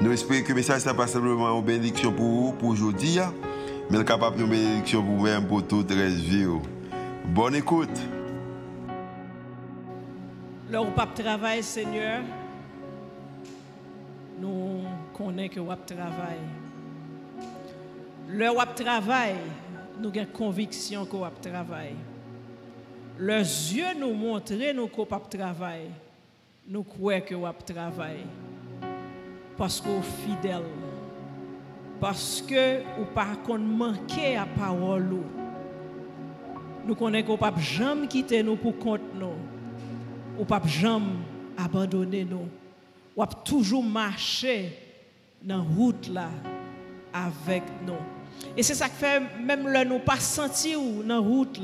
Nous espérons que le message n'est pas simplement une bénédiction pour vous, pour aujourd'hui, mais capable de bénédiction pour vous-même, pour toute la vie. Bonne écoute. Là où pas travail, Seigneur, nous connaissons que vous travail. Là où travail, nous avons conviction que vous travail. Leurs yeux nous montrent nous qu'on travail. Nous croyons que vous travail parce qu'on est fidèle. Parce que ou pas qu'on manquer à parole. Nous connaissons qu'on pas jamais quitter nous pour compte nous. Ou pas jamais abandonner nous. Ou toujours marcher dans la route avec nous. Et c'est ça qui fait même là nous pas sentir dans la route.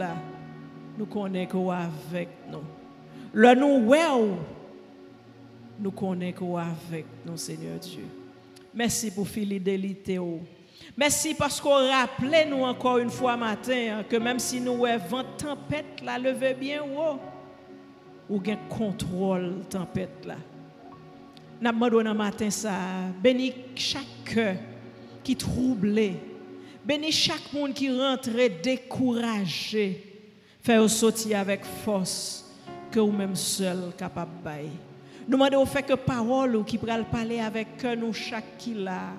Nous connaissons avec nous. Nous ouais nous connaissons avec nous, Seigneur Dieu. Merci pour fidélité. Merci parce qu'on rappelle nous encore une fois matin hein, que même si nous avons tempête la levez bien haut, ou gain contrôle tempête là. N'a demandé matin ça, bénis chaque cœur qui troublé, bénis chaque monde qui rentre découragé, faire sortir avec force que vous même seul capable nous demandons au fait que parole qui pourrait parler avec nous chaque qui là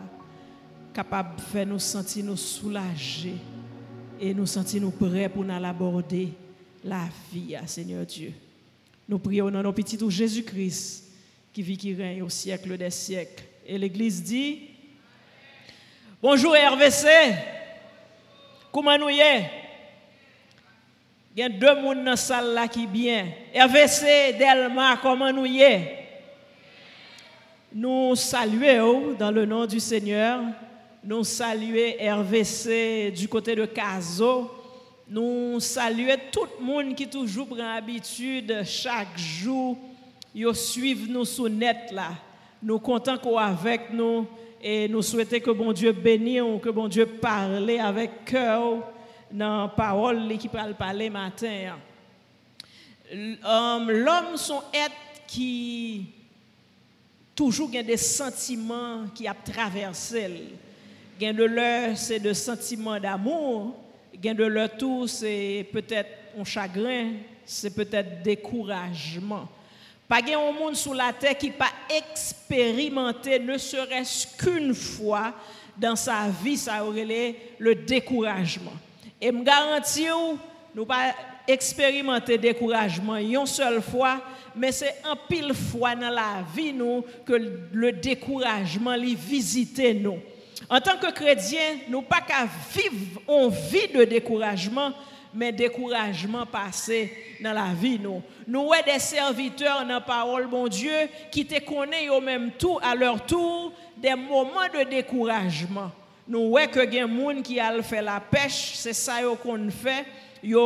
capable de faire nous sentir nous soulager et nous sentir nous prêts pour nous aborder la vie, Seigneur Dieu. Nous prions dans nos petits Jésus-Christ qui vit, qui règne au siècle des siècles. Et l'Église dit Bonjour RVC, comment nous y il y a deux personnes dans la salle là qui bien. RVC, Delma, comment nous y est? Nous saluons dans le nom du Seigneur. Nous saluons RVC du côté de Caso. Nous saluons tout le monde qui toujours prend l'habitude chaque jour de suivre nous sur net là. Nous comptons qu'on avec nous et nous souhaitons que bon Dieu bénisse, que bon Dieu parle avec cœur dans parole qui parle parler matin. Um, l'homme son être qui toujours des sentiments qui a traversé. Gain de l'heure, c'est de sentiments d'amour. Gain de l'heure tout, c'est peut-être un chagrin, c'est peut-être découragement. Pas un monde sur la terre qui pas expérimenté ne serait-ce qu'une fois dans sa vie, ça aurait le découragement. Et me garantis, nous pas expérimenter découragement une seule fois, mais c'est un pile fois dans la vie nous que le découragement les visite nous. En tant que chrétien, nous pas qu'à vivre en vie de découragement, mais découragement passé dans la vie nous. Nous sommes des serviteurs dans la parole bon Dieu qui te connaissent au même tour à leur tour des moments de découragement. Nou wè ke gen moun ki al fè la pech, se sa yo kon fè, yo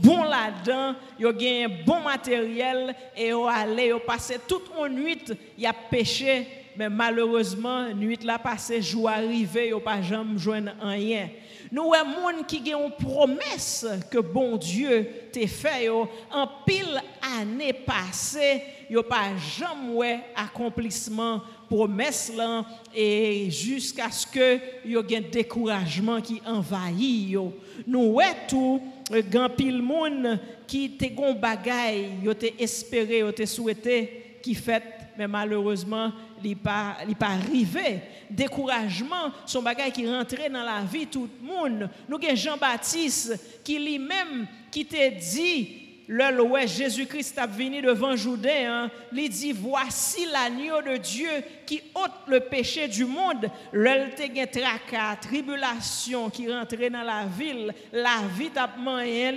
bon la dan, yo gen bon materyel, e yo ale, yo pase tout an nuit, ya peche, men malorosman, nuit la pase, jou arrive, yo pa jam jwen an yen. Nou wè moun ki gen yon promes ke bon Diyo te fè yo, an pil anè pase, yo pa jam wè akomplisman promes lan, e jysk aske yo gen dekourajman ki envayi yo. Nou wè tou, e, gen pil moun ki te gon bagay, yo te espere, yo te souwete ki fèt mais malheureusement il il pas arrivé. Découragement son bagay qui rentrait dans la vie tout le monde. Nous avons Jean-Baptiste qui lui-même qui te dit le Jésus-Christ a venu devant Judée, hein, il dit Voici l'agneau de Dieu qui ôte le péché du monde. Le tracas, tribulation qui rentrait dans la ville, la vie t'a moyen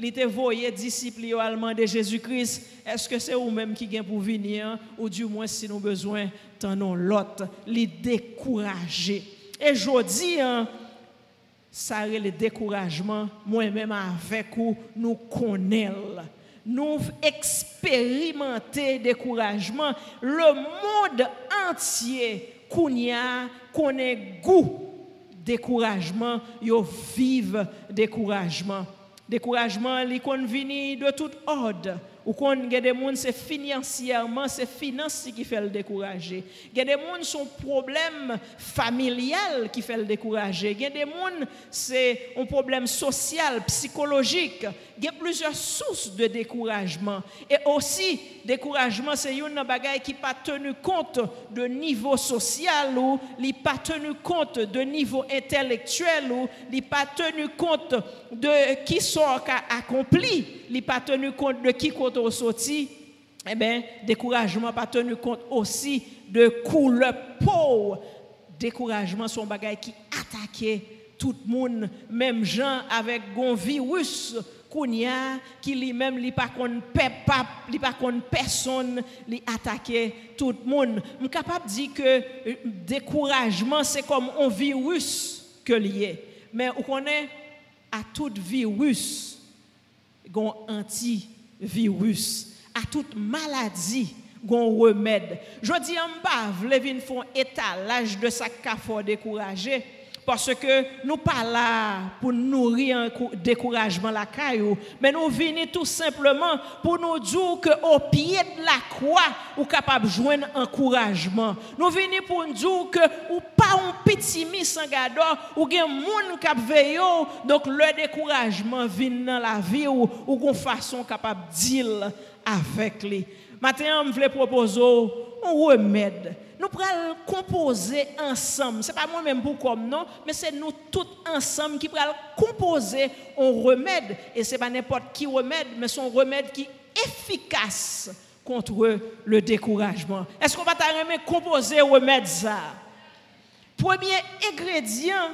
il te voyé disciple allemand de Jésus-Christ. Est-ce que c'est vous-même qui vient pour venir, hein? ou du moins si nous besoin, t'en l'autre, les décourager. Et je dis, hein, sa re le dekourajman, mwen menman avek ou nou konel. Nou eksperimente dekourajman, le moun entye kounya konen gou dekourajman, yo vive dekourajman. Dekourajman li konvini de tout ode, Ou qu'on a des gens, c'est financièrement, c'est finance qui fait le décourager. Il y a des gens, son problème familial qui fait le décourager. Il y a des gens, c'est un problème social, psychologique. Il y a plusieurs sources de découragement. Et aussi, découragement, c'est une bagaille qui pas tenu compte de niveau social ou qui pas tenu compte de niveau intellectuel ou qui pas tenu compte de qui sont accompli, qui pas tenu compte de qui compte ou soti, eh ben, dekourajman pa tenu kont osi de koule pou. Dekourajman son bagay ki atake tout moun, mem jan avek gon virus kounya ki li mem li pa kon pep pap, li pa kon person li atake tout moun. M kapap di ke dekourajman se kom on virus ke liye. Men ou konen a tout virus gon anti-virus. virus, a tout maladi gon remèd. Jodi an pa vle vin fon etalaj de sak ka fò dekouraje, Parce que nous pas là pour nourrir un découragement la caillou, mais nous venons tout simplement pour nous dire que au pied de la croix, ou capable de joindre encouragement. Nous venons pour nous dire que ou pas un petit mis en gado, ou gen moun cap veillot, donc le découragement vient dans la vie ou, ou qu'on façon capable de deal avec lui. Maintenant, je voulais proposer un remède. Nous pourrons composer ensemble. Ce n'est pas moi-même pour comme non, mais c'est nous tous ensemble qui pourrons composer un remède. Et ce n'est pas n'importe qui remède, mais c'est un remède qui est efficace contre le découragement. Est-ce qu'on va t'arrêter composer un remède ça? Premier ingrédient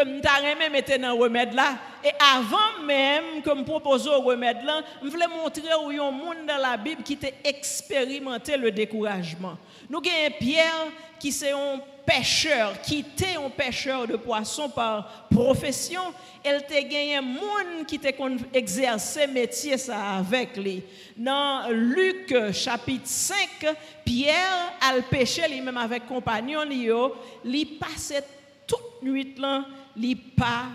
nous avons mettre dans le remède là. Et avant même que je propose le remède là, je voulais montrer où il y a un monde dans la Bible qui a expérimenté le découragement. Nous avons Pierre qui est un pêcheur, qui était un pêcheur de poissons par profession. Elle a gagné un monde qui a exercé métier ça avec lui. Dans Luc chapitre 5, Pierre a pêché lui-même avec compagnon, il passait toute nuit là, li pa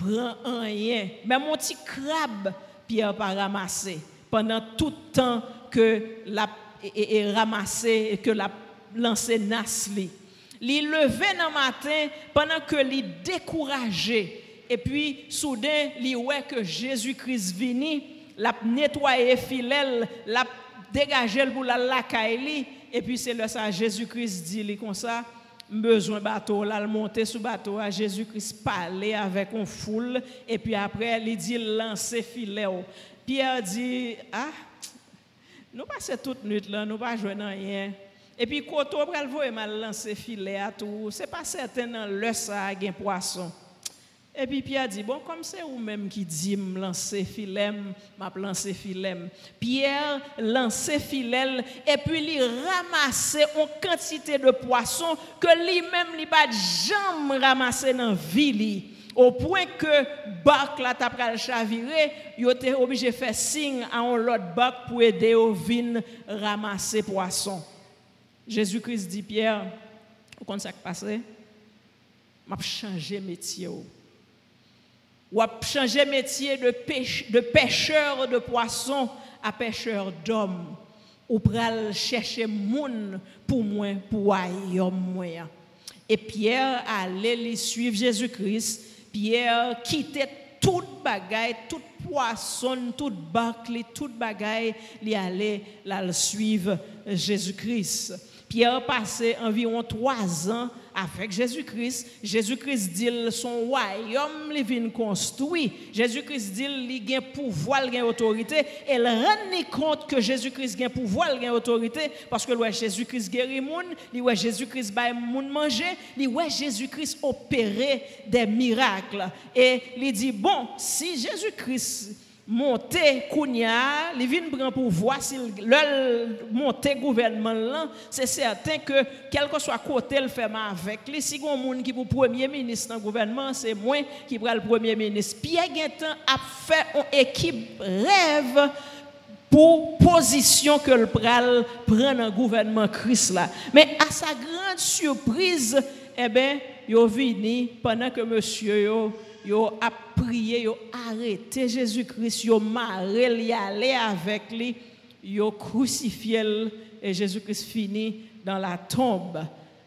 pran anyen. Men moun ti krab, Pierre pa ramase, penan tout tan ke la e, e, e ramase, e ke la lanse nas li. Li leve nan matin, penan ke li dekouraje, e pi souden li we ke Jésus-Christ vini, la netwaye filel, la degaje l bou la lakay li, e pi se le sa Jésus-Christ di li kon sa, besoin bateau là le monter sous bateau à Jésus-Christ parler avec une foule et puis après il dit lancer filet Pierre dit ah nous passons toute nuit là nous pas jouer dans rien. Et puis quand on va le voir mal lancer filet à tout. C'est pas certain dans le ça gain poisson. E pi Pierre di, bon, kom se ou menm ki di m lanse filem, map lanse filem. Pierre lanse filel, e pi li ramase an kantite de poason ke li menm li bat jam ramase nan vi li. Ou pouen ke bak la tap kal chavire, yo te obije fe sing an lot bak pou ede yo vin ramase poason. Jezoukris di Pierre, ou kon sak pase, map chanje metye ou. Ou a changé métier de, pêcheur de poissons à pêcheur d'hommes. Ou pral chercher moun pour moi, pour moi. Et Pierre allait suivre Jésus-Christ Pierre quittait toute bagaille, toute poisson, toute bâcle, toute bagaille, il allait la suivre Jésus-Christ. Pierre passait environ trois ans avec Jésus-Christ. Jésus-Christ dit son royaume il vient construit. Jésus-Christ dit il a pouvoir, il a autorité. Et il rend compte que Jésus-Christ a pouvoir, il a autorité parce que Jésus-Christ guérit les gens, Jésus-Christ baille monde manger, voit Jésus-Christ opérer des miracles. Et il dit bon, si Jésus-Christ monter Kounia, les vins prend pour voir si le monter gouvernement là, c'est certain que quel que soit côté le fait avec les si gon monde qui pour premier ministre dans gouvernement, c'est moi qui prend le premier ministre. Pierre Guintan a fait une équipe rêve pour position que le pral prend dans gouvernement Christ là. Mais à sa grande surprise, eh ben, yo vini pendant que monsieur yo yo a prié, yo arrêté Jésus-Christ, yo marré, y aller avec lui, yo crucifié et Jésus-Christ finit dans la tombe.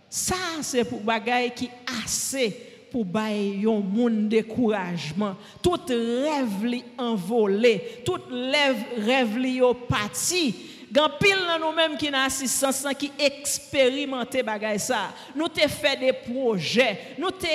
Ça c'est pour bagaille qui assez pour bailler un monde découragement. Tout rêve li envolé, tout rêve li yo parti. Gan pile nous-mêmes qui n'a assistance qui expérimenté bagay ça. Nous te fait des projets, nous te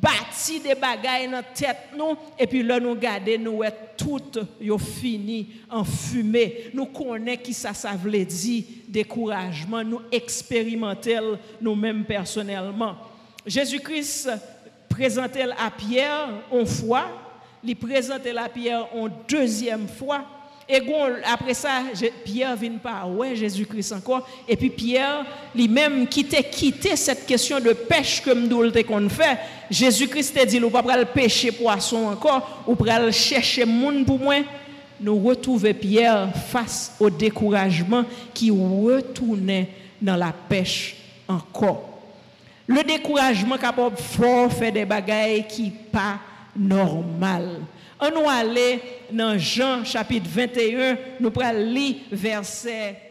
bâti des bagailles dans tête nous et puis là nous garder nous est tout yo fini en fumée. Nous connaissons qui ça ça veut dire découragement. Nous expérimenter nous-mêmes personnellement. Jésus-Christ présentait à Pierre une fois? Il présentait à Pierre une deuxième fois? Et après ça, Pierre vient par ouais Jésus-Christ encore. Et puis Pierre, lui-même, qui cette question de pêche que nous qu'on fait. Jésus-Christ t'a dit, nous pas le pêcher poisson encore, ou pas chercher monde pour moi. Nous retrouvons Pierre face au découragement qui retournait dans la pêche encore. Le découragement capable fort faire des bagailles qui pas normal. On nous aller dans Jean chapitre 21, nous prenons lire verset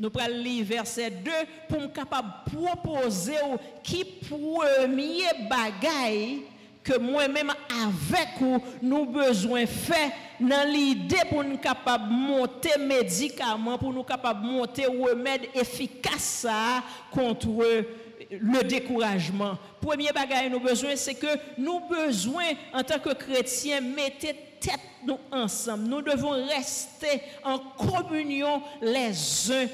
nous lire verset 2 pour nous capable proposer qui premier bagaille que moi-même avec vous nous besoin faire dans l'idée pour nous capable monter médicaments pour nous capable monter remède efficace contre le découragement. Premier bagage nous besoin, c'est que nous besoin en tant que chrétiens mettre tête nous ensemble. Nous devons rester en communion les uns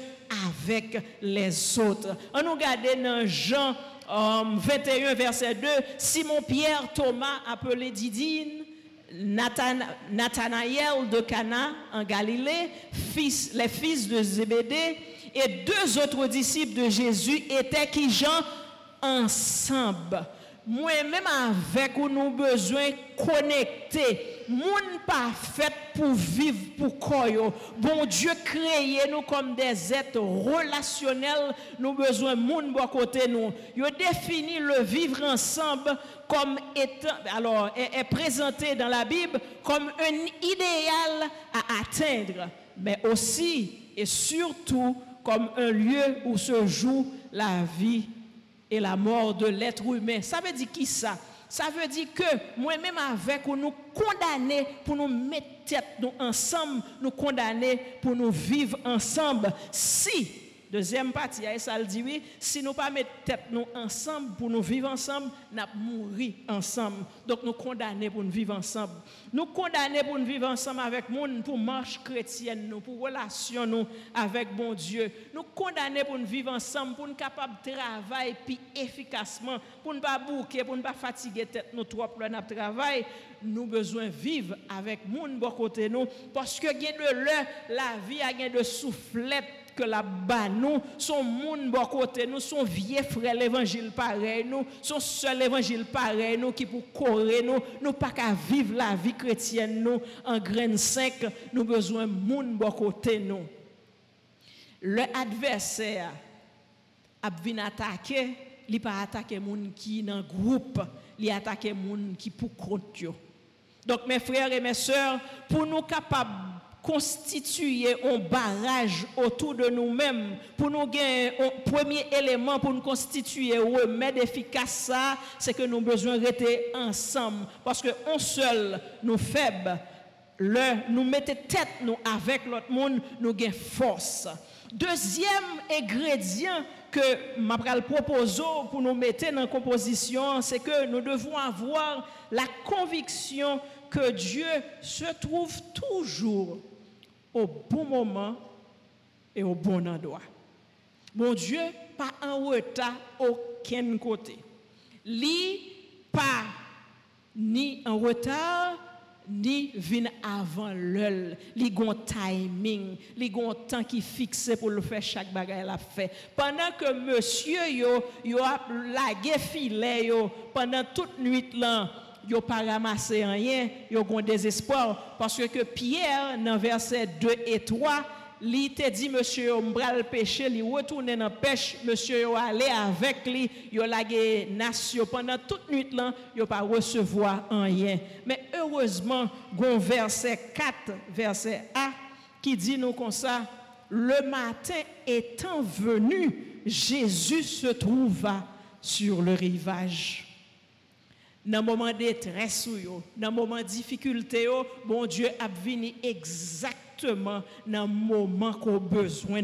avec les autres. On nous regarde dans Jean 21 verset 2, Simon Pierre Thomas appelé Didine Nathanaël de Cana en Galilée, les fils de Zébédée, et deux autres disciples de Jésus étaient qui Jean ensemble. Moi-même avec nous nous besoin connecter. Moun pas pour vivre pour quoi Bon Dieu créé nous comme des êtres relationnels. Nous besoin moun bon côté nous. Il défini le vivre ensemble comme étant alors est présenté dans la Bible comme un idéal à atteindre, mais aussi et surtout comme un lieu où se joue la vie et la mort de l'être humain. Ça veut dire qui ça? Ça veut dire que moi-même avec nous condamner pour nous mettre tête ensemble, nous condamner pour nous vivre ensemble. Si Deuxième partie, ça dit oui, si nous pas mettre tête nous ensemble pour nous vivre ensemble, nous mourir ensemble. Donc nous condamnés pour nous vivre ensemble. Nous condamnés pour nous vivre ensemble avec monde pour marche chrétienne nous, pour relation nous avec bon Dieu. Nous condamnés pour nous vivre ensemble pour nous capable de travailler efficacement, pour ne pas bouquer, pour ne pas fatiguer tête nous trop pour notre travail. Nous besoin vivre avec monde bon côté nous parce que de la vie a de soufflette que la bas nous, son monde bon côté nous, son vieux frère l'évangile pareil nous, son seul évangile pareil nous qui pour courir nous, nous pas qu'à vivre la vie chrétienne nous en graine sec, nous besoin monde bon côté nous. Le adversaire a venu attaquer, il pas attaquer monde qui dans groupe, il attaquer monde qui pour contre Donc mes frères et mes sœurs, pour nous capables constituer un barrage autour de nous-mêmes pour nous gagner un premier élément pour nous constituer un remède efficace c'est que nous besoin rester ensemble. Parce que seul nous faibles le nous mettons tête nous avec l'autre monde nous gagnons force. Deuxième ingrédient que m'a propose pour nous mettre dans la composition c'est que nous devons avoir la conviction que Dieu se trouve toujours au bon moment et au bon endroit. Mon Dieu, pas en retard aucun côté. Li pas ni en retard, ni vin avant l'heure. Li gon timing, li gon temps qui fixé pour le faire chaque bagaille la fait. Pendant que monsieur yo yo a lagué filet yo pendant toute nuit là, yo pas ramassé rien, yo gon désespoir parce que Pierre dans verset 2 et 3 li te dit monsieur mbral pêcher li retourner dans pêche monsieur yo aller avec lui yo lagé nation pendant toute nuit là yo pas recevoir rien. Mais heureusement gon verset 4 verset A qui dit nous comme ça le matin étant venu Jésus se trouva sur le rivage dans moment de détresse, dans moment de difficulté, bon Dieu a venu exactement dans moment qu'on besoin.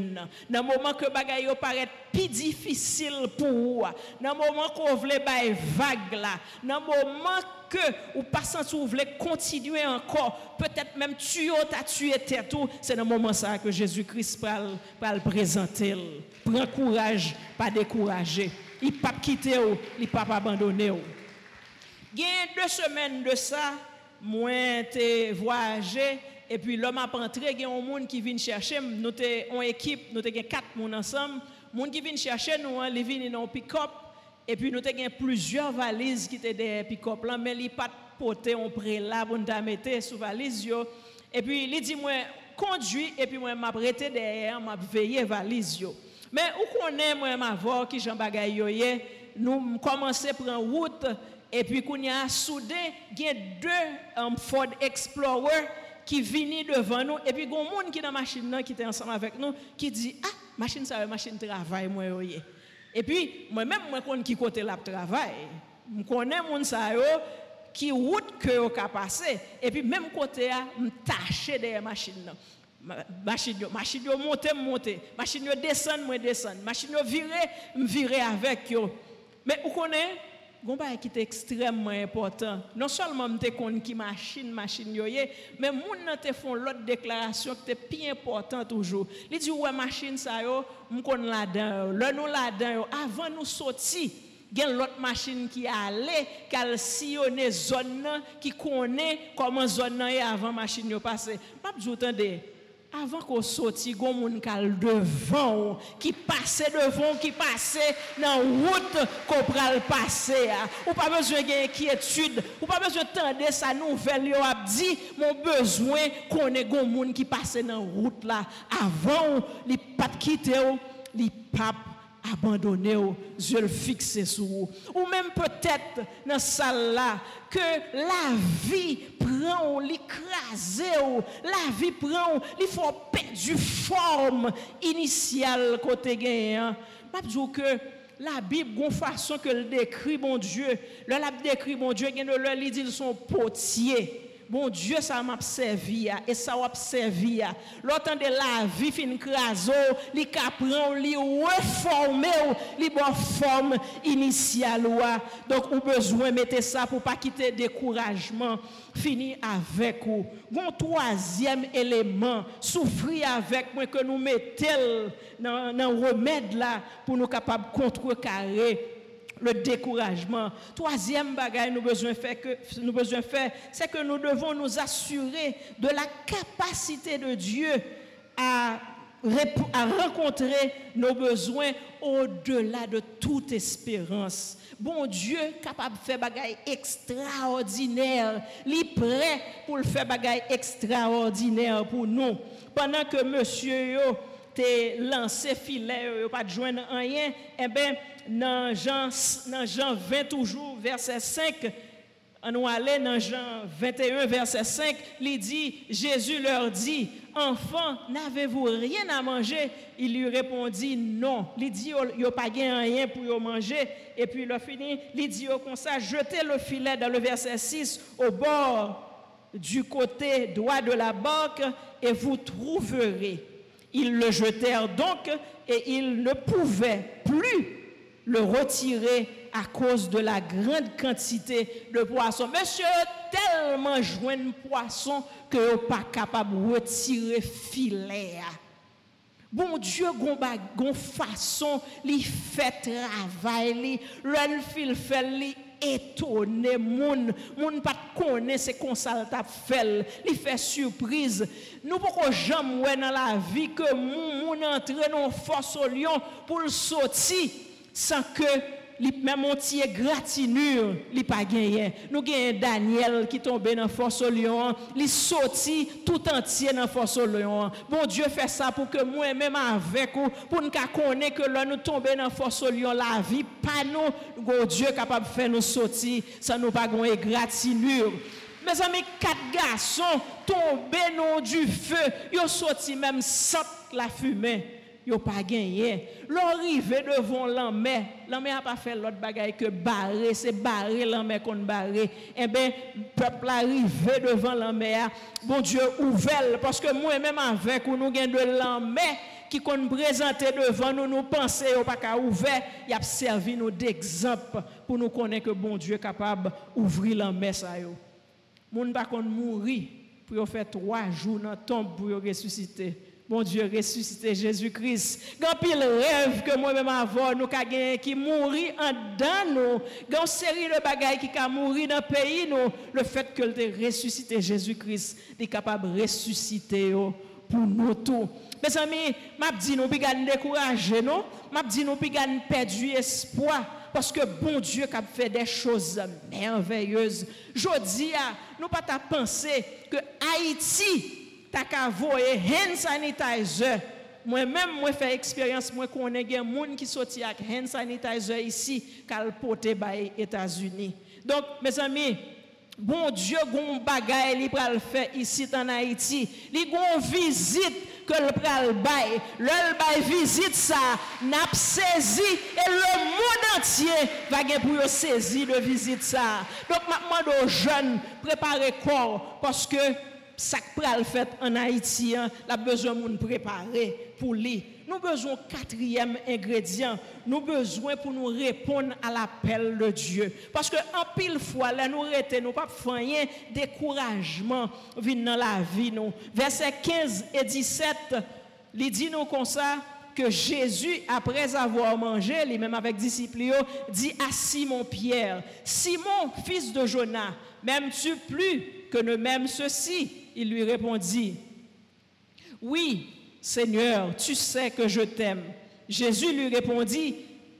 Dans moment que bagaille paraît plus difficile pour vous. Dans moment qu'on veut bailler vague là. Dans moment que ou pas senti vous voulez continuer encore, peut-être même tuer t'as tué tout, c'est dans moment ça que Jésus-Christ va le présenter. Prends courage, pas décourager. Il pas quitter, il pas abandonner. Il a deux semaines de ça, moi, j'ai voyagé, et puis l'homme a entré, il y a un monde qui vient chercher, nous sommes en équipe, nous sommes quatre personnes ensemble, monde qui vient chercher nous, hein, ils viennent dans pick-up, et puis nous avons plusieurs valises qui étaient des pick-up là, mais ils pas porté un prélat pour nous mettre sous valise Et puis il dit moi conduit et puis moi m'a prêté derrière, m'a veillé valise yo. Mais où connaît moi m'a voir qui Jean Bagay yo nous commencer prendre route et puis, il y a soudain, il y a deux um, Ford Explorer qui viennent devant nous. Et puis, il y a un monde qui est dans la machine qui était ensemble avec nous, qui dit Ah, machine, ça, machine travail, moi, Et puis, moi-même, moi, je connais qui côté la travail. Je connais mon ça, qui route que yo ka passer et puis même côté a m'taché derrière machine machine yo machine yo monter monter machine yo descendre moi machine yo virer me virer avec yo. Mais vous connaissez? Gon qui extrêmement important. Non seulement me connais qui machine machine mais moun nan te font l'autre déclaration qui est plus important toujours. Il dit ouais machine ça yo, m kon la dedans. Le nous la dedans avant nous sortir gen l'autre machine qui allait qu'elle sillonner zone qui connaît comment zone nan avant machine yo passer. Pas avant Avan ko soti, goun moun kal devan ou, ki pase devan, ki pase nan wout ko pral pase a. Ou pa bezwen gen kietude, ou pa bezwen tende sa nouvel yo ap di, moun bezwen konen goun moun ki pase nan wout la. Avan ou, li pat kite ou, li pap abandonner ou, je le fixe sur vous. Ou même peut-être dans salle là, que la vie prend ou l'écrase ou, la vie prend ou, il faut perdre forme initiale côté gagnant. Je dis que la Bible, une façon que le décrit, mon Dieu, le lab décrit, mon Dieu, il dit, ils sont potiers. Mon Diyo sa m apsevi ya, e sa w apsevi ya. Lotan de la vi fin kraso, li kapran, li reforme ou, li bon forme inisyal ou a. Donk ou bezwen mette sa pou pa kite dekourajman. Fini avek ou. Gon troasyem eleman, soufri avek mwen ke nou metel nan, nan remèd la pou nou kapab kontre kare. Le découragement. Troisième faire que nous besoin faire, c'est que nous devons nous assurer de la capacité de Dieu à rencontrer nos besoins au-delà de toute espérance. Bon Dieu capable de faire bagaille extraordinaire, li prêt pour le faire bagaille extraordinaire pour nous. Pendant que monsieur te lancé filet, pas de joindre rien, eh ben dans Jean, dans Jean 20 toujours, verset 5, on aller dans Jean 21, verset 5, il dit, Jésus leur dit, enfants, n'avez-vous rien à manger? Il lui répondit, non. Il dit, il n'y a pas rien pour manger. Et puis il a fini, il dit comme ça, jetez le filet dans le verset 6 au bord du côté droit de la barque et vous trouverez. Ils le jetèrent donc et ils ne pouvaient plus le retirer à cause de la grande quantité de poissons. Monsieur, tellement joint de poissons que pas capable de retirer filet. Bon Dieu, gon façon, li fait travail, fait, étonné. Moun moun pas connaît c'est comme ça t'a fait. Il fait surprise. Nous pourquoi jamais ouais dans la vie que moun, moun entre dans force au lion pour le sortir sans que même entier gratinure, li pas gagné. Nous gagnons Daniel qui tombé dans force au lion, il sorti tout entier dans force au lion. Bon Dieu fait ça pour que moi même avec vous pour nous connaître que là nous tomber dans force au lion la vie pas nous, bon Dieu capable de faire nous sortir sans nous pas gagner gratinure. Mes amis, quatre garçons tombés dans du feu, ils sorti même sans la fumée yo pas gagné. L'arrivée devant l'homme, l'homme a pas fait l'autre bagaille que barrer, c'est barrer l'homme qu'on barrer. Eh bien, peuple arrivé devant l'homme, bon Dieu ouvert, parce que moi-même avec nous avons de l'homme qui qu'on présenté devant nous, nous pensons pas qu'à ouvert, il servi nous d'exemple pour nous connaître que bon Dieu est capable d'ouvrir l'homme ça yo. Moun pas qu'on mourir pour faire trois jours dans tombe pour ressusciter. Mon Dieu, ressuscité Jésus-Christ. Grand pile rêve que moi-même avant, nous avons qui mourir en dedans nous. Grand série de bagailles qui a mouru dans le pays nous. Le fait que le ressuscité Jésus-Christ est capable de ressusciter pour nous tous. Mes amis, je dis nous pas décourager nous, je dis nous pas perdu espoir parce que bon Dieu a fait des choses merveilleuses. Je dis, nous pas penser que Haïti ta ka voye hand sanitizer. Mwen men mwen fè eksperyans mwen konen gen moun ki soti ak hand sanitizer isi kal pote baye Etasuni. Donk, mes ami, bon Diyo goun bagay li pral fè isi tan Haiti. Li goun vizit ke l pral bay. Lel bay vizit sa, nap sezi e le moun antye va gen pou yo sezi le vizit sa. Donk, makman do jen, prepare kor, poske ça le fait en Haïti, hein, la besoin de préparer pour lui. Nous besoin quatrième ingrédient, nous besoin pour nous répondre à l'appel de Dieu. Parce que en pile fois, là, nous ne nous pas découragement dans la vie. Nous. Verset 15 et 17, il dit nous comme ça, que Jésus, après avoir mangé, lui-même avec disciples, dit à Simon Pierre, Simon, fils de Jonas, m'aimes-tu plus que ne m'aime ceci? Il lui répondit, Oui, Seigneur, tu sais que je t'aime. Jésus lui répondit,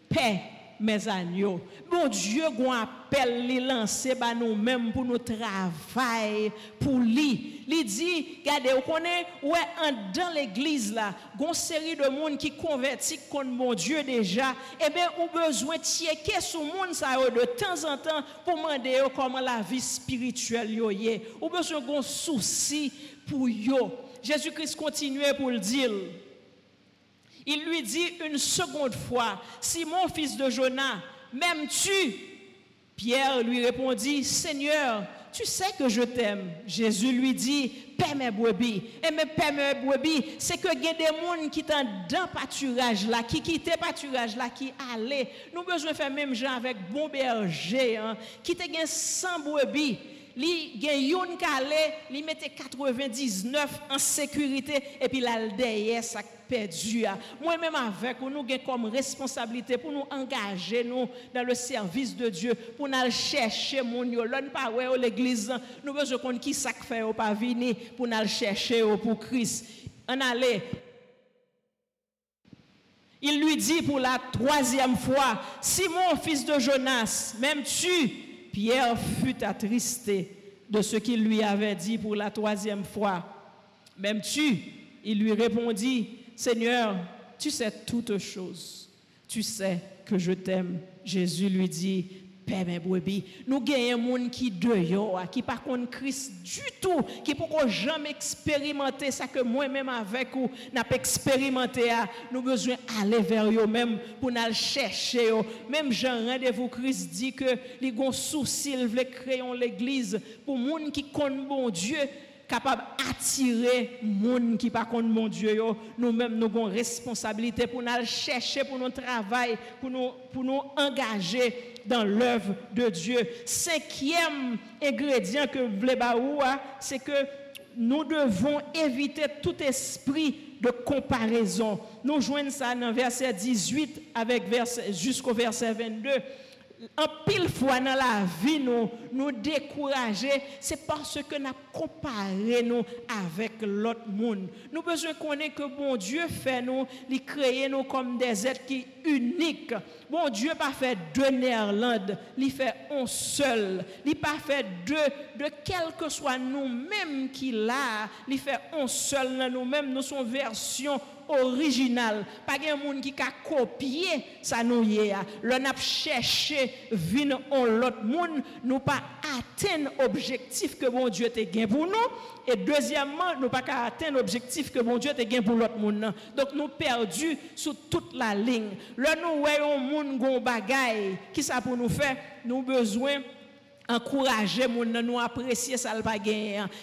Paix mes agneaux. Bon Dieu, qu'on appelle les lancer bah nous-mêmes pour nous travailler pour lui. Il dit, regardez, vous connaissez, ouais, dans l'église là, une série de monde qui convertit contre mon Dieu déjà, eh bien, on besoin de checker sur monde ça de temps en temps pour demander comment la vie spirituelle est. Ou besoin d'un souci pour yo. Jésus-Christ continuait pour le dire. Il lui dit une seconde fois, Simon, fils de Jonas, m'aimes-tu? Pierre lui répondit, Seigneur, tu sais que je t'aime. Jésus lui dit, paie mes brebis. Et mes paie mes brebis, c'est que des gens qui sont dans pâturage là, qui quittent pâturage là, qui allaient. Nous besoin faire même gens avec bon berger, hein, qui te 100 brebis li gen mette 99 en sécurité et puis perdu. Moi-même avec nous avons comme responsabilité pour nous engager dans le service de Dieu, pour nous chercher mon yo. L'on pas ouais l'église, nous qui au pour nous chercher pour Christ. Il lui dit pour la troisième fois, Simon, fils de Jonas, même tu Pierre fut attristé de ce qu'il lui avait dit pour la troisième fois. Même tu Il lui répondit, Seigneur, tu sais toutes choses. Tu sais que je t'aime. Jésus lui dit, Père mes brebis, nous gagnons un monde qui dehors, qui par contre Christ du tout, qui pourquoi jamais expérimenter ça que moi-même avec vous n'a pas expérimenté. Nous besoin aller vers eux même pour nous chercher. Même Jean rendez-vous Christ dit que les gon souci, il veut créer l'église pour monde qui connaît bon Dieu capable d'attirer monde qui pas contre mon Dieu nous-mêmes nous avons responsabilité pour nous chercher pour nous travailler pour nous pour nous engager dans l'œuvre de Dieu. Cinquième ingrédient que hein, c'est que nous devons éviter tout esprit de comparaison. Nous joignons ça dans verset 18 avec jusqu'au verset 22 en pile fois dans la vie nous nous décourager c'est parce que nous comparé nous avec l'autre monde. Nous besoin connaître que bon Dieu fait nous il créer nous comme des êtres qui uniques. Bon Dieu pas fait deux Néerlandes il fait un seul. Il pas fait deux de quel que soit nous-mêmes qu'il a il fait un seul nous-mêmes. Nous sommes version original. Pas de monde qui a copié ça nous y a. Le cherché vin en l'autre monde, nous pas atteindre l'objectif que bon Dieu t'a gagné pour nous et deuxièmement, nous pas atteindre l'objectif que bon Dieu t'a gagné pour l'autre monde. Donc nous perdus sur toute la ligne. Là nous voyons monde gon bagaille qui ça pour nous faire, nous besoin encourager mon nous apprécier ça le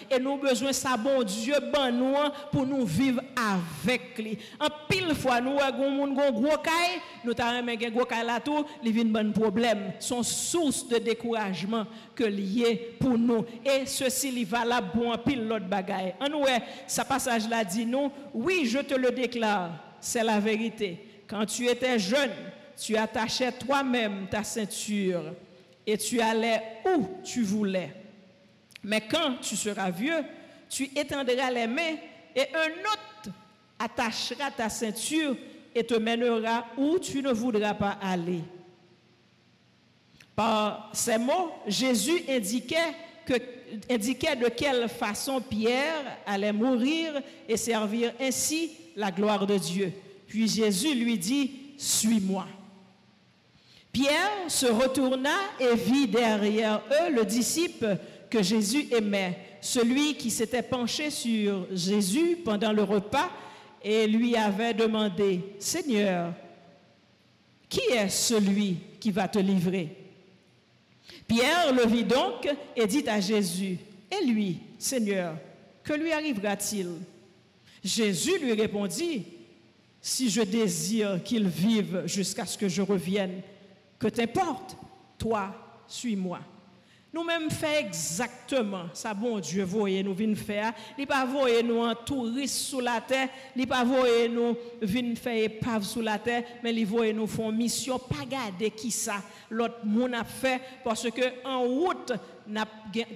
et nous besoin ça bon Dieu ban nous pour nous vivre avec lui. En pile fois nous avons moun gon gros caille nous ta même gros caille là tout li vinn bon problème. Son source de découragement que lié pour nous. Et ceci li valable pour un pile l'autre bagaille. En ouais ça passage là dit nous oui je te le déclare c'est la vérité. Quand tu étais jeune tu attachais toi-même ta ceinture et tu allais où tu voulais. Mais quand tu seras vieux, tu étendras les mains et un autre attachera ta ceinture et te mènera où tu ne voudras pas aller. Par ces mots, Jésus indiquait, indiquait de quelle façon Pierre allait mourir et servir ainsi la gloire de Dieu. Puis Jésus lui dit, suis-moi. Pierre se retourna et vit derrière eux le disciple que Jésus aimait, celui qui s'était penché sur Jésus pendant le repas et lui avait demandé, Seigneur, qui est celui qui va te livrer? Pierre le vit donc et dit à Jésus, Et lui, Seigneur, que lui arrivera-t-il? Jésus lui répondit, Si je désire qu'il vive jusqu'à ce que je revienne, que t'importe, toi, suis-moi. Nous-mêmes faisons exactement ça, bon Dieu, voyez nous venir faire. Il pas voyer nous en touriste sous la terre, il pas voyer nous venir faire épave sous la terre, mais il voyer nous font mission, pas garder qui ça l'autre monde a fait parce que en route n'a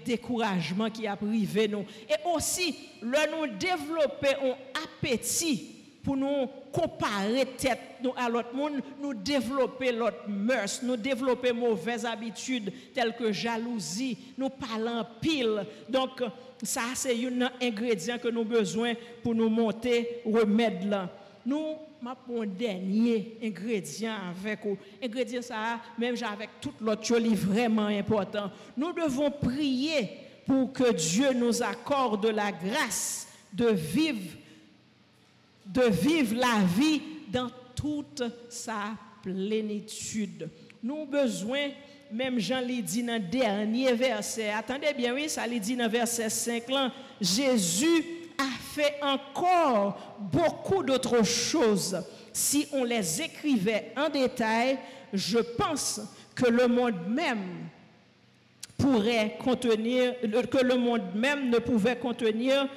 découragement qui a privé nous. Et aussi, le nous développer un appétit pour nous comparer tête nous à l'autre monde, nous développer l'autre mœurs, nous développer mauvaises habitudes telles que jalousie, nous parlons pile. Donc, ça, c'est un ingrédient que nous avons besoin pour nous monter remède là. Nous, un dernier ingrédient avec vous. Ingrédient ça, même avec tout l'autre chose vraiment important. Nous devons prier pour que Dieu nous accorde la grâce de vivre de vivre la vie dans toute sa plénitude. Nous avons besoin, même Jean l'a dit dans le dernier verset, attendez bien, oui, ça l'a dit dans le verset 5, là, Jésus a fait encore beaucoup d'autres choses. Si on les écrivait en détail, je pense que le monde même pourrait contenir, que le monde même ne pouvait contenir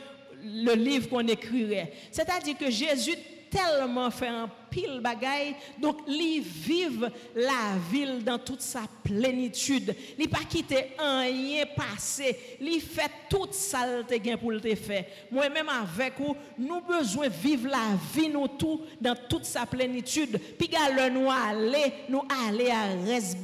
le livre qu'on écrirait. C'est-à-dire que Jésus tellement fait un pile bagaille, donc il vive la ville dans toute sa plénitude. Il pas quitté rien passé, il fait toute saleté pour le faire. Moi-même avec vous, nous besoin vivre la vie nous tout dans toute sa plénitude. Puis le nous aller, nous aller à reste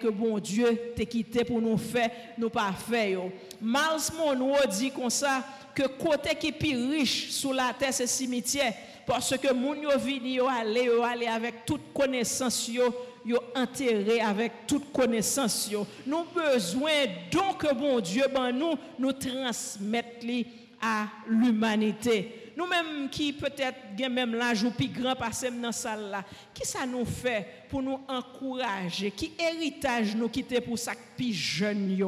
que bon Dieu t'a quitté pour nous faire, nous pas faire. Miles Monroe dit comme ça que côté qui plus riche sous la terre, c'est cimetière. Parce que moun yo vini yo aller, yo aller avec toute connaissance yo, yo enterré avec toute connaissance yo. Nous besoin donc bon Dieu ben nous nous transmettre à l'humanité nous-mêmes qui peut-être même l'âge ou plus grand passé dans salle là, qui ça nous fait pour nous encourager, qui héritage nous quitter pour ça plus jeune.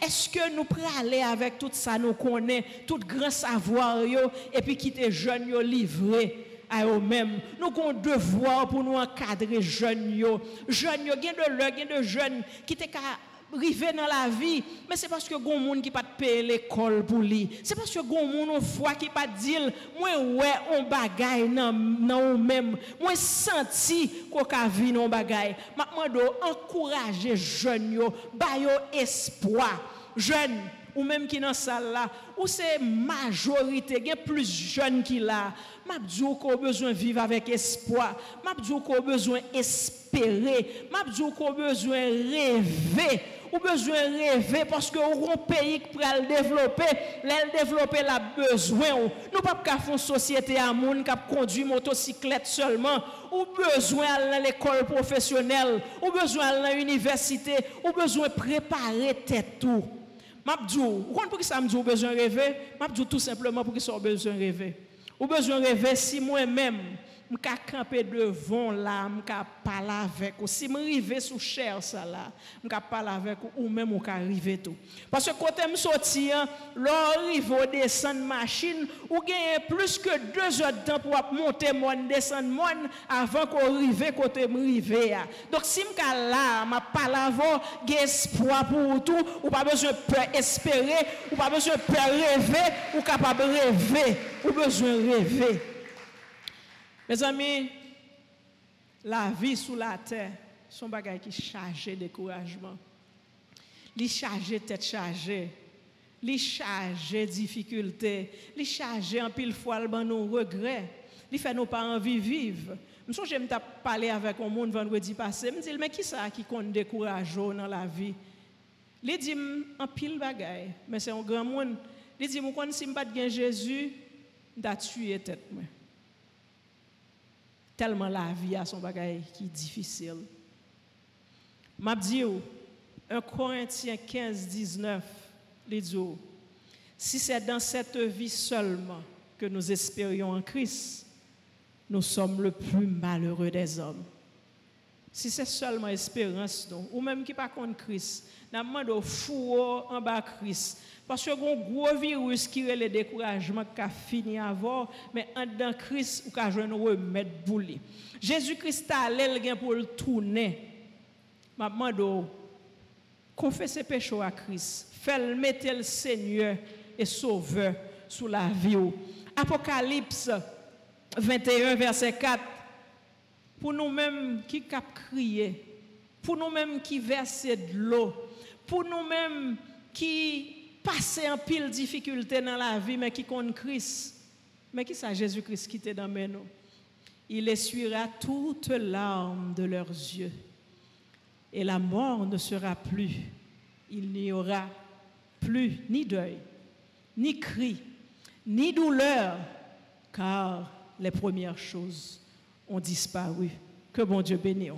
Est-ce que nous pouvons aller avec tout ça nous connaît, tout grand savoir yo et puis quitter jeune yo livré à eux-mêmes? Nous avons devoir pour nous encadrer jeunes. Jeunes yo, de de jeunes qui te arrivé dans la vie, mais c'est parce que gon monde qui pas payer l'école pour lui. C'est parce que gon monde on foi qui pas dire moi ouais on bagaille nan ou même. Moi senti qu'on ka vie non bagaille. M'a mando encourager jeunes yo, ba yo espoir. Jeunes ou même qui dans salle là, ou c'est majorité, il plus jeunes qui là. M'a dit qu'on besoin vivre avec espoir. M'a dit qu'on besoin espérer. M'a dit qu'on besoin rêver ou besoin rêver parce que un pays qui le développer, le développer la besoin. Nous pas faire une société à monde qui conduit motocyclette seulement, ou besoin à l'école professionnelle, ou besoin à l'université, ou besoin préparer tête tout. Mabdou, vous pour qui ça me dit besoin rêver? Mabdou tout simplement pour qui ça besoin rêver. Ou besoin rêver si moi-même m ka kampe devon la, m ka pala vek ou. Si m rive sou chèr sa la, m ka pala vek ou, ou mèm m ka rive tou. Paske kote m soti an, lor rive ou desen machin, ou genye plus ke 2 ot dan pou ap monte moun, desen moun, avan kon rive kote m rive ya. Dok si m ka la, m a pala von, genye espoi pou ou tou, ou pa bezon pe espere, ou pa bezon pe reve, ou kapab reve, ou bezon reve. Mes amis, la vie sous la terre, son bagage qui chargé de découragement. Li chargé tête chargée. Li chargé difficulté. Li chargé en pile fois le ban nos regrets. Li fait nos pas envie vivre. Je j'aime parler avec un monde vendredi passé, me dit mais qui ça qui compte décourageant dans la vie? Li dit en pile bagaille, mais c'est un grand monde. Li dit moi si me pas Jésus, m'a tué tête tellement la vie a son bagage qui est difficile. M'a dit 1 Corinthiens 15 19 les dit si c'est dans cette vie seulement que nous espérions en Christ, nous sommes le plus malheureux des hommes. Si c'est seulement espérance, ou même qui pas contre Christ, nous demandons fou en bas Christ. Parce que un gros virus qui est le découragement qui a fini avant, mais en dedans Christ, ou a joué un remède pour Jésus-Christ a allé pour le tourner. Je demande confesser péché à Christ. Faites mettre le Seigneur et Sauveur sous la vie. Apocalypse 21, verset 4. Pour nous-mêmes qui cap crier, pour nous-mêmes qui versent de l'eau, pour nous-mêmes qui passer en pile difficulté dans la vie, mais qui compte Christ. Mais qui ça Jésus-Christ qui était dans nous? Il essuiera toutes larmes de leurs yeux. Et la mort ne sera plus. Il n'y aura plus ni deuil, ni cri, ni douleur, car les premières choses ont disparu. Que bon Dieu bénisse.